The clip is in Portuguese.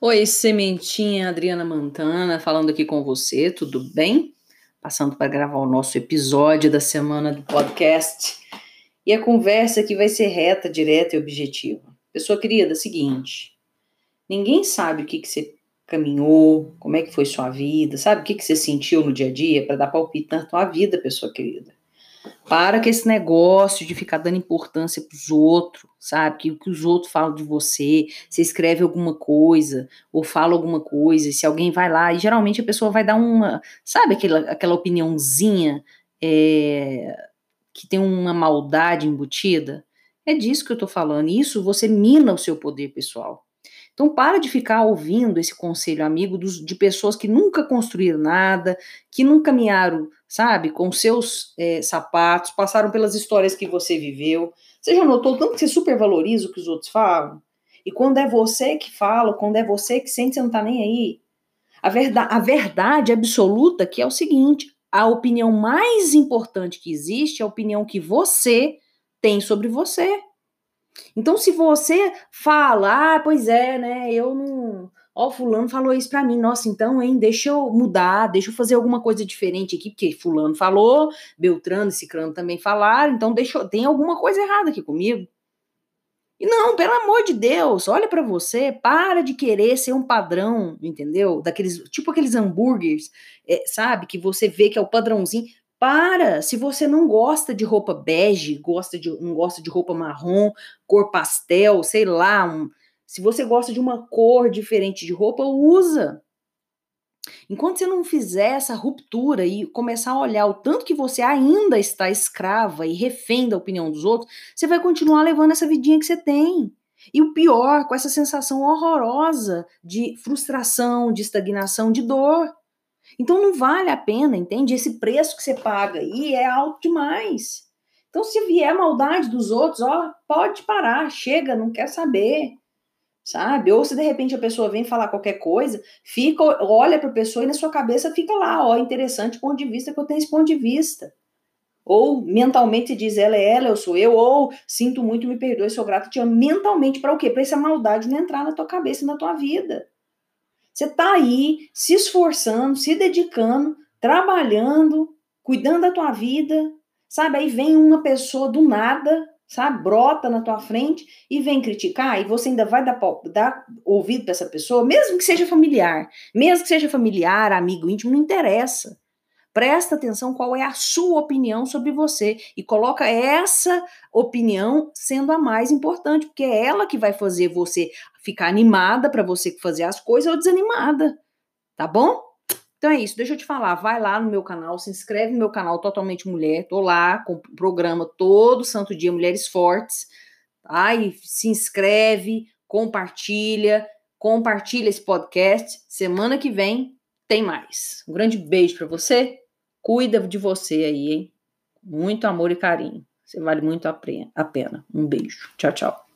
Oi, Sementinha Adriana Mantana, falando aqui com você, tudo bem? Passando para gravar o nosso episódio da semana do podcast. E a conversa aqui vai ser reta, direta e objetiva. Pessoa querida, seguinte: ninguém sabe o que, que você caminhou, como é que foi sua vida, sabe o que, que você sentiu no dia a dia para dar palpite na tua vida, pessoa querida. Para com esse negócio de ficar dando importância para os outros, sabe? Que o que os outros falam de você, você escreve alguma coisa ou fala alguma coisa, e se alguém vai lá, e geralmente a pessoa vai dar uma, sabe aquela, aquela opiniãozinha é, que tem uma maldade embutida? É disso que eu tô falando. Isso você mina o seu poder pessoal. Então, para de ficar ouvindo esse conselho amigo dos, de pessoas que nunca construíram nada, que nunca caminharam, sabe, com seus é, sapatos, passaram pelas histórias que você viveu. Você já notou tanto que você supervaloriza o que os outros falam? E quando é você que fala, quando é você que sente, você não tá nem aí. A verdade, a verdade absoluta que é o seguinte: a opinião mais importante que existe é a opinião que você tem sobre você. Então, se você fala, ah, pois é, né, eu não. Ó, fulano falou isso pra mim, nossa, então, hein, deixa eu mudar, deixa eu fazer alguma coisa diferente aqui, porque fulano falou, Beltrano e Cicrano também falaram, então deixa eu... tem alguma coisa errada aqui comigo. E não, pelo amor de Deus, olha para você, para de querer ser um padrão, entendeu? Daqueles, tipo aqueles hambúrgueres, é, sabe, que você vê que é o padrãozinho. Para! Se você não gosta de roupa bege, gosta de, não gosta de roupa marrom, cor pastel, sei lá, um, se você gosta de uma cor diferente de roupa, usa. Enquanto você não fizer essa ruptura e começar a olhar o tanto que você ainda está escrava e refém da opinião dos outros, você vai continuar levando essa vidinha que você tem. E o pior, com essa sensação horrorosa de frustração, de estagnação, de dor. Então não vale a pena, entende? Esse preço que você paga aí é alto demais. Então, se vier maldade dos outros, ó, pode parar, chega, não quer saber, sabe? Ou se de repente a pessoa vem falar qualquer coisa, fica, olha para a pessoa e na sua cabeça fica lá, ó, interessante ponto de vista que eu tenho esse ponto de vista. Ou mentalmente diz ela é ela, eu sou eu, ou sinto muito, me perdoe, sou grato, te amo. Mentalmente para o quê? Para essa maldade não entrar na tua cabeça na tua vida. Você está aí se esforçando, se dedicando, trabalhando, cuidando da tua vida, sabe? Aí vem uma pessoa do nada, sabe? Brota na tua frente e vem criticar, e você ainda vai dar, dar ouvido para essa pessoa, mesmo que seja familiar, mesmo que seja familiar, amigo íntimo, não interessa. Presta atenção qual é a sua opinião sobre você e coloca essa opinião sendo a mais importante, porque é ela que vai fazer você ficar animada para você fazer as coisas ou desanimada, tá bom? Então é isso, deixa eu te falar, vai lá no meu canal, se inscreve no meu canal Totalmente Mulher, tô lá com o programa todo santo dia Mulheres Fortes, tá? E se inscreve, compartilha, compartilha esse podcast. Semana que vem tem mais. Um grande beijo para você. Cuida de você aí, hein? Muito amor e carinho. Você vale muito a pena. Um beijo. Tchau, tchau.